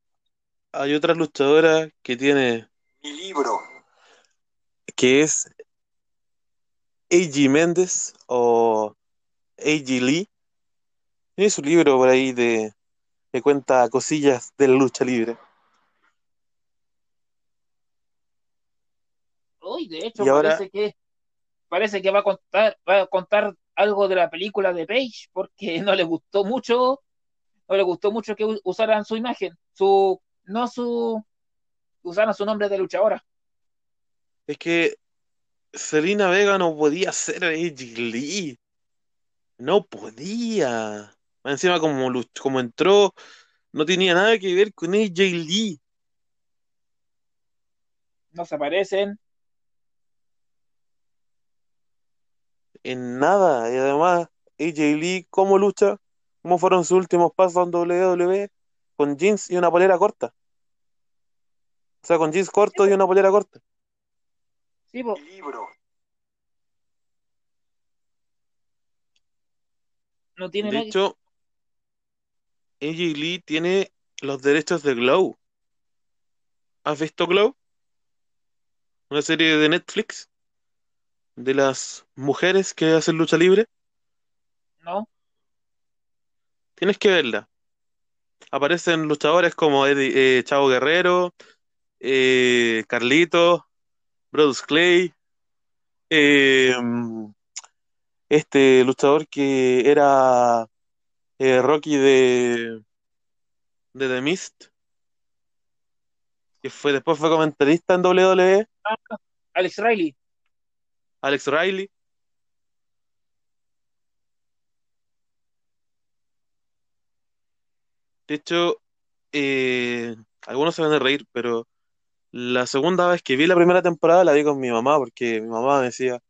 hay otra luchadora que tiene, Mi libro, que es A.G. Méndez o A.G. Lee. Tiene su libro por ahí de, que cuenta cosillas de la lucha libre. Uy, de hecho, Y ahora- parece que parece que va a contar, va a contar algo de la película de Page, porque no le gustó mucho, no le gustó mucho que usaran su imagen, su, no su, usaran su nombre de luchadora. Es que Selena Vega no podía ser A.G. Lee. No podía. Encima, como, como entró, no tenía nada que ver con A.J. Lee. No se parecen, En nada. Y además, A.J. Lee, ¿cómo lucha? ¿Cómo fueron sus últimos pasos en WWE? Con jeans y una polera corta. O sea, con jeans cortos y una polera corta. Sí, po, mi libro, no tiene De hecho, A.J. Lee tiene los derechos de Glow. ¿Has visto Glow? Una serie de Netflix de las mujeres que hacen lucha libre. No, Tienes que verla. Aparecen luchadores como Eddie, eh, Chavo Guerrero, eh, Carlito, Brodus Clay, eh, este luchador que era eh, Rocky de, de The Mist, que fue, después fue comentarista en WWE, Alex Riley, Alex Riley. De hecho, eh, algunos se van a reír, pero la segunda vez que vi la primera temporada la vi con mi mamá, porque mi mamá me decía,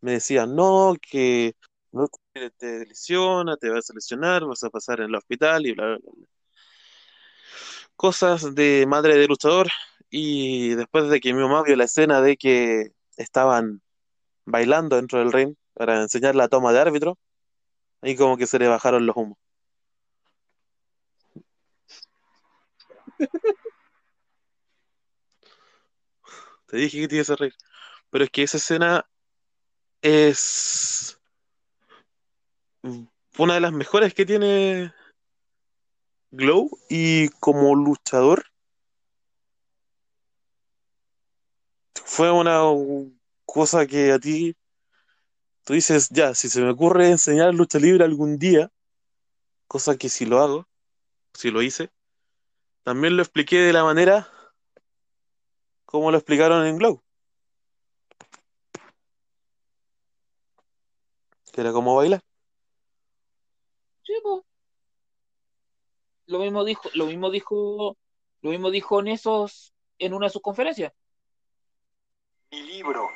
me decía, no, que no te, te vas a lesionar, vas a pasar en el hospital y bla, bla, bla. Cosas de madre de luchador. Y después de que mi mamá vio la escena de que estaban bailando dentro del ring para enseñar la toma de árbitro, ahí como que se le bajaron los humos. Te dije que te ibas a reír. Pero es que esa escena es una de las mejores que tiene Glow y como luchador fue una cosa que a ti tú dices, ya, si se me ocurre enseñar lucha libre algún día, cosa que si lo hago, si lo hice, también lo expliqué de la manera como lo explicaron en Glow, que era como bailar. Sí, po. Lo mismo dijo, lo mismo dijo, lo mismo dijo en esos, en una de sus conferencias. Mi libro.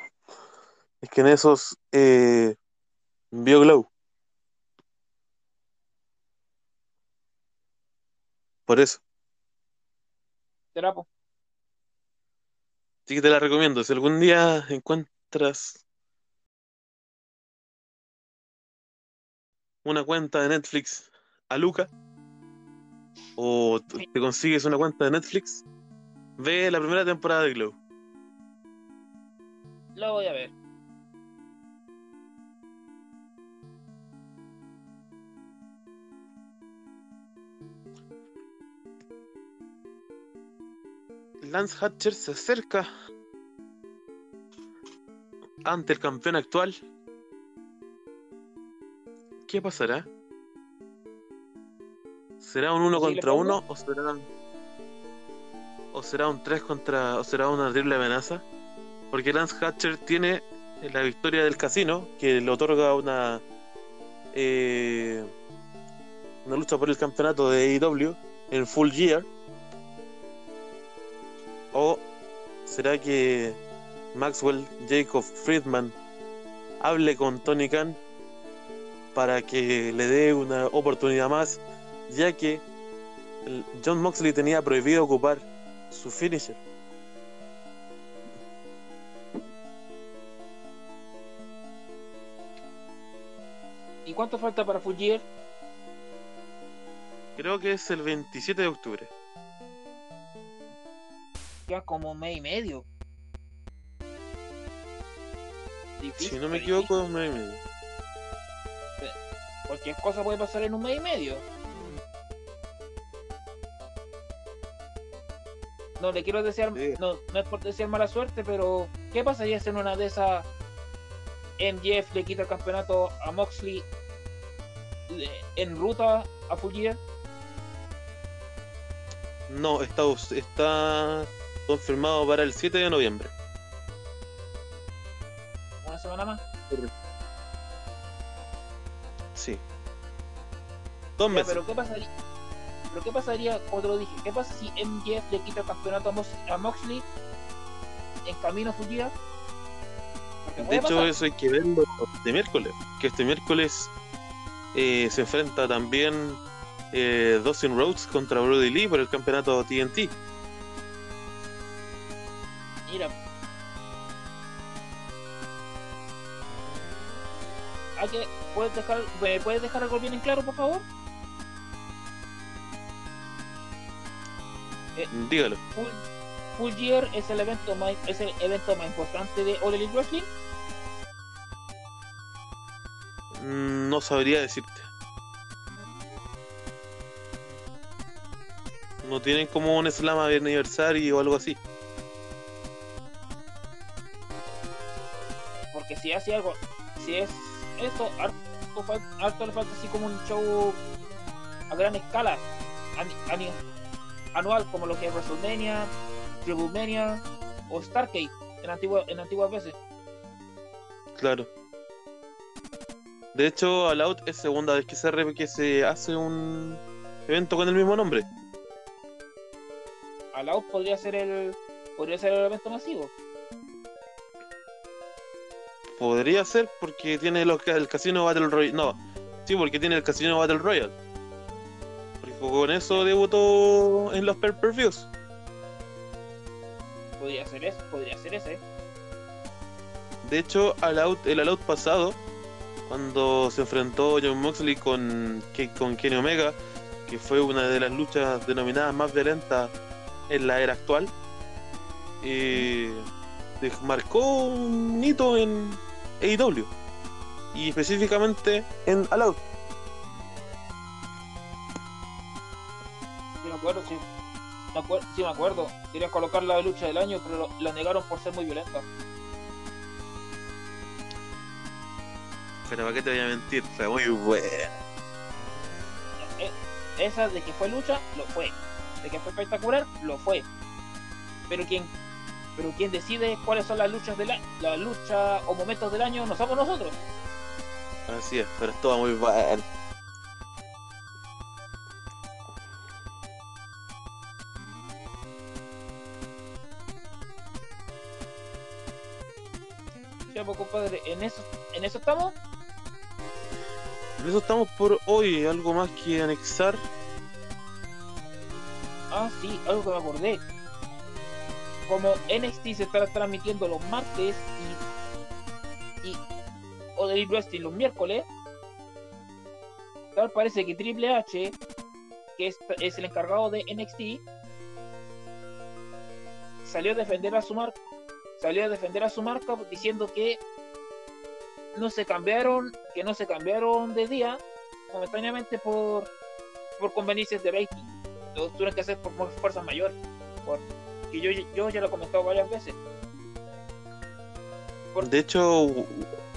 Es que en esos eh, vio Glow. Por eso. ¿Será, po? Así que te la recomiendo. Si algún día encuentras una cuenta de Netflix a Luca o te consigues una cuenta de Netflix, ve la primera temporada de Glow. Lo voy a ver. Lance Hatcher se acerca ante el campeón actual. ¿Qué pasará? ¿Será un uno ¿Posible contra feudo? uno o será o será un 3 contra o será una terrible amenaza? Porque Lance Hatcher tiene la victoria del casino que le otorga una eh, una lucha por el campeonato de AEW en Full Gear. ¿O será que Maxwell Jacob Friedman hable con Tony Khan para que le dé una oportunidad más, ya que John Moxley tenía prohibido ocupar su finisher? ¿Y cuánto falta para Gear? Creo que es el 27 de octubre. Ya como un mes y medio. Difícil, Si no me equivoco, es un mes y medio. Cualquier cosa puede pasar en un mes y medio. No le quiero desear, Sí. no, no es por desear mala suerte, pero ¿qué pasaría si en una de esas MJF le quita el campeonato a Moxley en ruta a Full Gear? No, está, está confirmado para el 7 de noviembre. Una semana más. Sí. Dos meses. pero ¿qué pasaría? Pero ¿qué pasaría, como te lo dije, qué pasa si MJF le quita el campeonato a, Mox- a Moxley en camino a? Porque De hecho, pasar. eso hay que verlo este miércoles. Que este miércoles eh, se enfrenta también eh, Dustin Rhodes contra Brody Lee por el campeonato TNT. Mira. Hay que, ¿puedes dejar, ¿Me puedes dejar algo bien en claro, por favor? Dígalo. Full, Full Gear es el evento más, es el evento más importante de All Elite Wrestling. Mm, No sabría decirte. No tienen como un slam de aniversario o algo así. Si hace algo, si es esto, harto, le falta así como un show a gran escala, anual, como lo que es WrestleMania, Tribumania o Starcade en, antigua, en antiguas veces. Claro. De hecho, All Out es segunda vez que se, re- que se hace un evento con el mismo nombre. All Out podría ser el podría ser el evento masivo. Podría ser porque tiene los, el casino Battle Royale. No, sí, porque tiene el casino Battle Royale. Porque con eso debutó en los pay-per-views. Podría ser ese, podría ser ese. De hecho, All Out- el All Out pasado, cuando se enfrentó John Moxley con, con Kenny Omega, que fue una de las luchas denominadas más violentas en la era actual, eh, marcó un hito en AEW y específicamente en All Out. Sí me acuerdo, sí. Me acuer- sí me acuerdo. Quería colocarla de lucha del año, pero la negaron por ser muy violenta. Pero para qué te voy a mentir, fue muy buena. Eh, Esa de que fue lucha, lo fue. De que fue espectacular, lo fue. Pero quien, pero quien decide cuáles son las luchas del año, las luchas o momentos del año, no somos nosotros. Así es, pero estuvo muy buena. Ya, pues, compadre, en eso, en eso estamos. En eso estamos por hoy, algo más que anexar. Ah, sí, algo que me acordé. Como NXT se está transmitiendo los martes y, y o Elite Wrestling los miércoles, tal parece que Triple H, que es, el encargado de NXT, salió a defender a su marca, salió a defender a su marca diciendo que no se cambiaron, que no se cambiaron de día momentáneamente por por conveniencias de rating lo tuvieron que hacer por fuerzas mayores. Por, que yo, yo ya lo he comentado varias veces. Por- De hecho,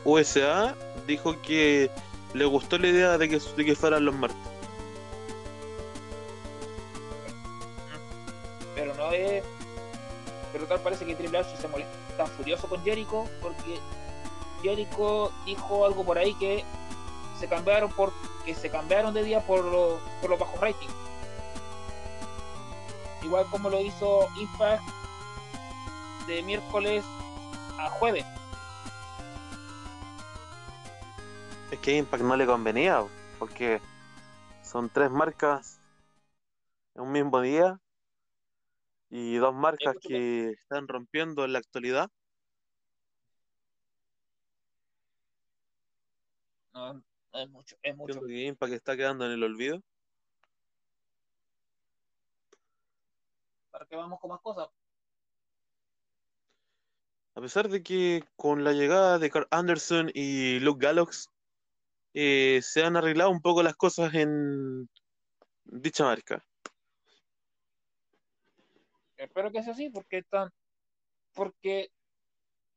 USA dijo que le gustó la idea de que, de que fueran los martes. pero no es. Pero tal parece que Triple H se molesta, está furioso con Jericho porque Jericho dijo algo por ahí que se cambiaron por que se cambiaron de día por, lo- por los bajos ratings. Igual como lo hizo Impact de miércoles a jueves. Es que Impact no le convenía, porque son tres marcas en un mismo día y dos marcas que están rompiendo en la actualidad. No, es mucho, es mucho. Que Impact está quedando en el olvido. Para que vamos con más cosas. A pesar de que con la llegada de Carl Anderson y Luke Gallows eh, se han arreglado un poco las cosas en dicha marca. Espero que sea así porque están porque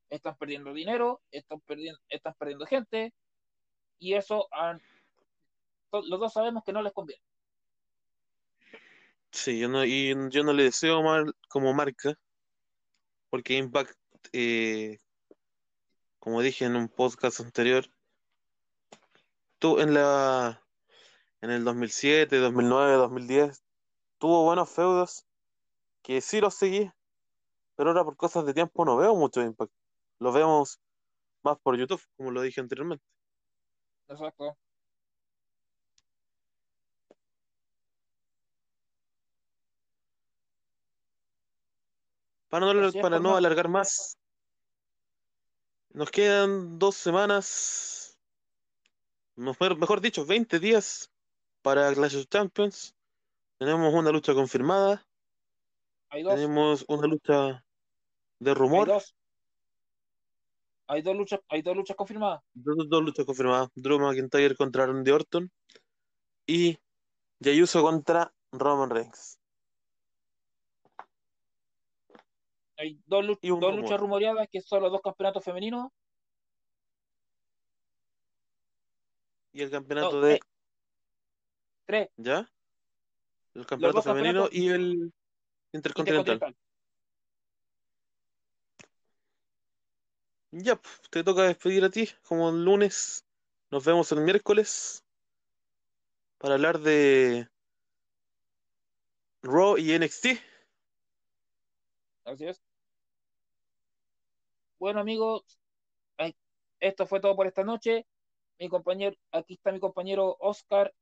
están perdiendo dinero, están perdiendo, están perdiendo gente y eso los dos sabemos que no les conviene. Sí, yo no, y yo no le deseo mal como marca, porque Impact, eh, como dije en un podcast anterior, tú en la en el 2007, 2009, 2010 tuvo buenos feudos que sí los seguí, pero ahora por cosas de tiempo no veo mucho Impact. Lo vemos más por YouTube, como lo dije anteriormente. Exacto. Para no, para no alargar más, nos quedan dos semanas, mejor, mejor dicho, 20 días para Clash of Champions. Tenemos una lucha confirmada, Hay dos, tenemos una lucha de hay rumor, dos. Hay dos luchas, hay dos luchas confirmadas. dos, dos luchas confirmadas, Drew McIntyre contra Randy Orton y Jey Uso contra Roman Reigns. Hay dos, lu- Y un dos rumor. luchas rumoreadas que son los dos campeonatos femeninos. Y el campeonato No, de... eh, Tres, ¿Ya? El campeonato femenino y el intercontinental. intercontinental. Ya, pues, te toca despedir a ti, como el lunes. Nos vemos el miércoles para hablar de Raw y NXT. Así es. Bueno, amigos, esto fue todo por esta noche. Mi compañero, aquí está mi compañero Oscar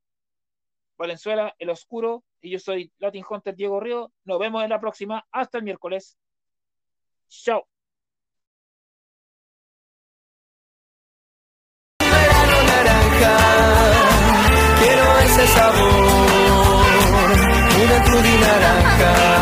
Valenzuela, el oscuro, y yo soy Latin Hunter Diego Río. Nos vemos en la próxima. Hasta el miércoles. Chao. Quiero ese sabor, una naranja.